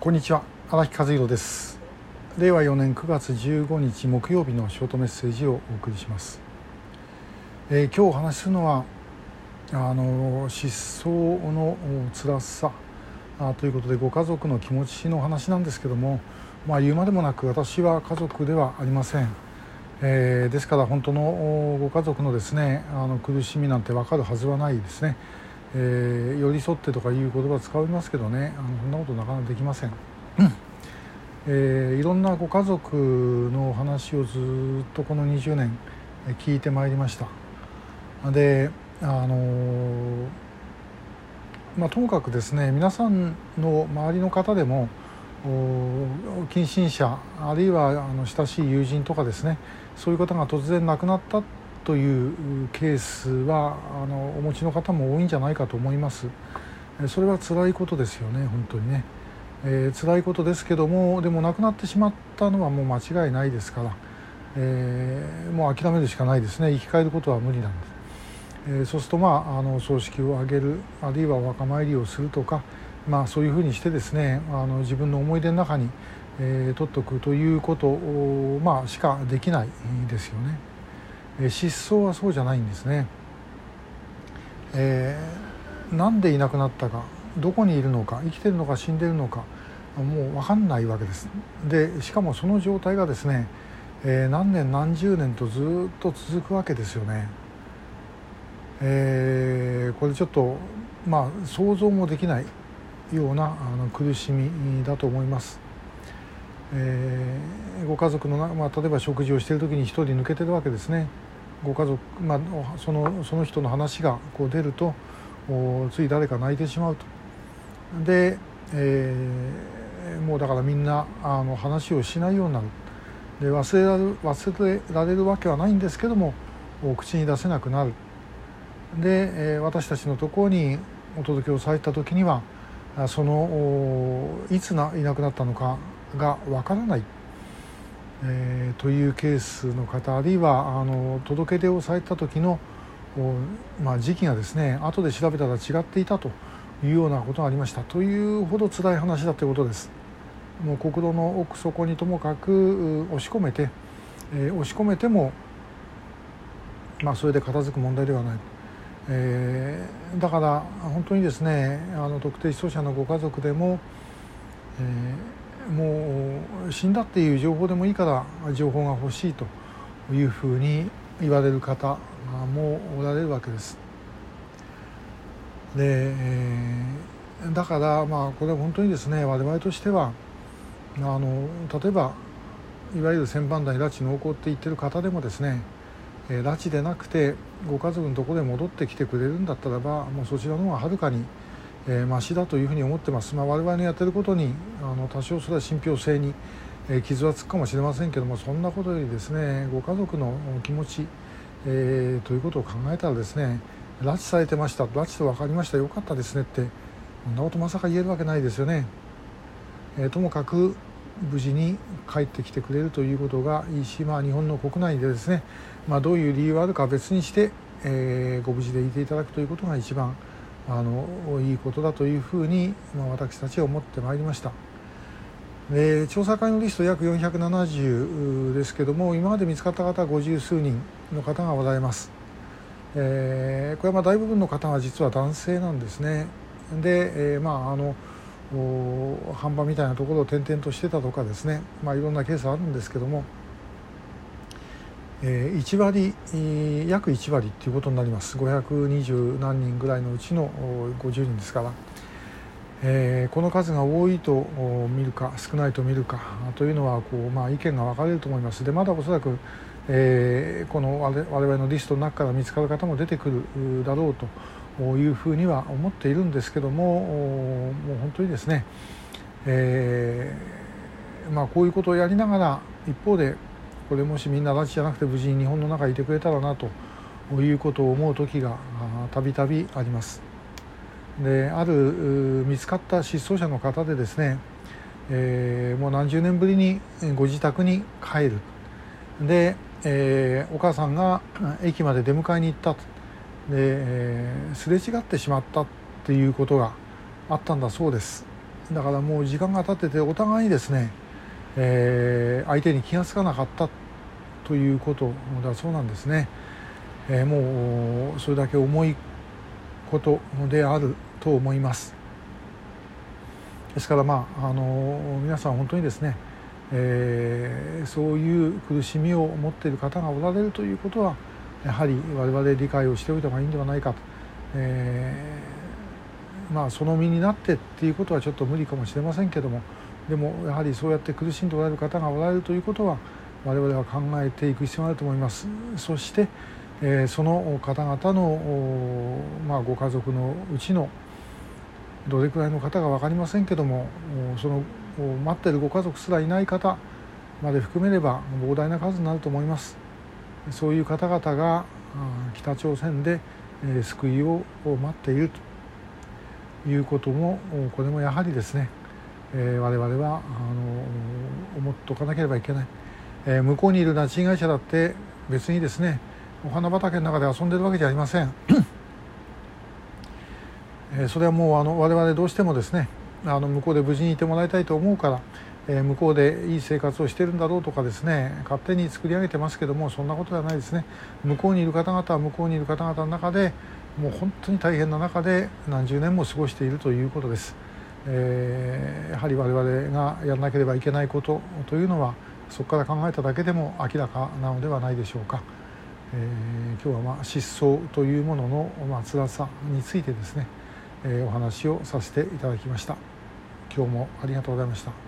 こんにちは。荒木和弘です。令和4年9月15日木曜日のショートメッセージをお送りします、えー、今日お話しするのはあの失踪の辛さあということでご家族の気持ちの話なんですけどもまあ言うまでもなく私は家族ではありません、えー、ですから本当のご家族のですねあの苦しみなんて分かるはずはないですね。えー、寄り添ってとかいう言葉使いますけどね。あのそんなことなかなかできません、えー、いろんなご家族の話をずっとこの20年聞いてまいりました。であのー、まあ、ともかくですね皆さんの周りの方でも近親者あるいはあの親しい友人とかですねそういう方が突然亡くなったというケースはあのお持ちの方も多いんじゃないかと思います。それは辛いことですよね本当にね、えー、辛いことですけどもでも亡くなってしまったのはもう間違いないですから、えー、もう諦めるしかないですね。生き返ることは無理なんです、えー、そうするとまああの葬式を挙げるあるいはお墓参りをするとかまあそういうふうにしてですねあの自分の思い出の中に、えー、取っておくということを、まあ、しかできないですよね。失踪はそうじゃないんですね、えー、なんでいなくなったかどこにいるのか生きてるのか死んでるのかもう分かんないわけです。でしかもその状態がですね、えー、何年何十年とずっと続くわけですよね、えー、これちょっとまあ想像もできないようなあの苦しみだと思います。えー、ご家族の、まあ、例えば食事をしている時に一人抜けてるわけですね。ご家族、まあ、そのその人の話がこう出るとつい誰か泣いてしまうと。で、えー、もうだからみんなあの話をしないようになる。で忘れられる忘れられるわけはないんですけども口に出せなくなる。で、えー、私たちのところにお届けをされた時にはそのいつないなくなったのかがわからない。えー、というケースの方あるいはあの届け出をされた時の、まあ、時期がですね後で調べたら違っていたというようなことがありました。というほど辛い話だということです。もう国土の奥底にともかく押し込めて、えー、押し込めても、まあ、それで片付く問題ではない、えー、だから本当にですねあの特定失踪者のご家族でも、えーもう死んだっていう情報でもいいから情報が欲しいというふうに言われる方もおられるわけです。で、だからまあこれは本当にですね我々としてはあの例えばいわゆる千番台拉致濃厚って言ってる方でもですね拉致でなくてご家族のところで戻ってきてくれるんだったらばもうそちらの方がはるかにえー、マシだというふうに思ってます、まあ、我々のやってることにあの多少それは信憑性に、えー、傷はつくかもしれませんけどもそんなことよりですねご家族の気持ち、えー、ということを考えたらですね拉致されてました。拉致と分かりました。よかったですねってそんなことまさか言えるわけないですよね、えー、ともかく無事に帰ってきてくれるということがいいし、まあ、日本の国内でですね、まあ、どういう理由があるか別にして、えー、ご無事でいていただくということが一番あのいいことだというふうに、まあ、私たちは思ってまいりました。で調査会のリスト約470ですけども今まで見つかった方は五十数人の方がおられます、えー、これはまあ大部分の方が実は男性なんですね。で、えー、まああの販売みたいなところを転々としてたとかですね、まあ、いろんなケースあるんですけども。え1割約1割っていうことになります。520何人ぐらいのうちの50人ですから、えー、この数が多いと見るか少ないと見るかというのはこう、まあ、意見が分かれると思います。でまだおそらく、えー、この我々のリストの中から見つかる方も出てくるだろうというふうには思っているんですけどももう本当にですね、えーまあ、こういうことをやりながら一方でこれもしみんな拉致じゃなくて無事に日本の中にいてくれたらなということを思う時がたびたびあります。である見つかった失踪者の方でですね、えー、もう何十年ぶりにご自宅に帰る。で、えー、お母さんが駅まで出迎えに行ったで、えー、すれ違ってしまったっていうことがあったんだそうです。だからもう時間が経っててお互いにですね、えー、相手に気が付かなかったということだそうなんですね、えー、もうそれだけ重いことであると思います。ですからまああの皆さん本当にですね、えー、そういう苦しみを持っている方がおられるということはやはり我々理解をしておいた方がいいんではないかと、えー、まあその身になってっていうことはちょっと無理かもしれませんけどもでもやはりそうやって苦しんでおられる方がおられるということは我々は考えていく必要があると思います。そして、え、その方々の、まあ、ご家族のうちのどれくらいの方が分かりませんけどもその待っているご家族すらいない方まで含めれば膨大な数になると思います。そういう方々が北朝鮮で救いを待っているということもこれもやはりですね我々はあの思っておかなければいけない。え向こうにいる拉致被害者だって別にですねお花畑の中で遊んでるわけじゃありません。えそれはもうあの我々どうしてもですねあの向こうで無事にいてもらいたいと思うからえ向こうでいい生活をしてるんだろうとかですね勝手に作り上げてますけどもそんなことではないですね。向こうにいる方々は向こうにいる方々の中でもう本当に大変な中で何十年も過ごしているということです、えー、やはり我々がやらなければいけないことというのはそこから考えただけでも明らかなのではないでしょうか、えー、今日はまあ失踪というもののまあ辛さについてですね、えー、お話をさせていただきました今日もありがとうございました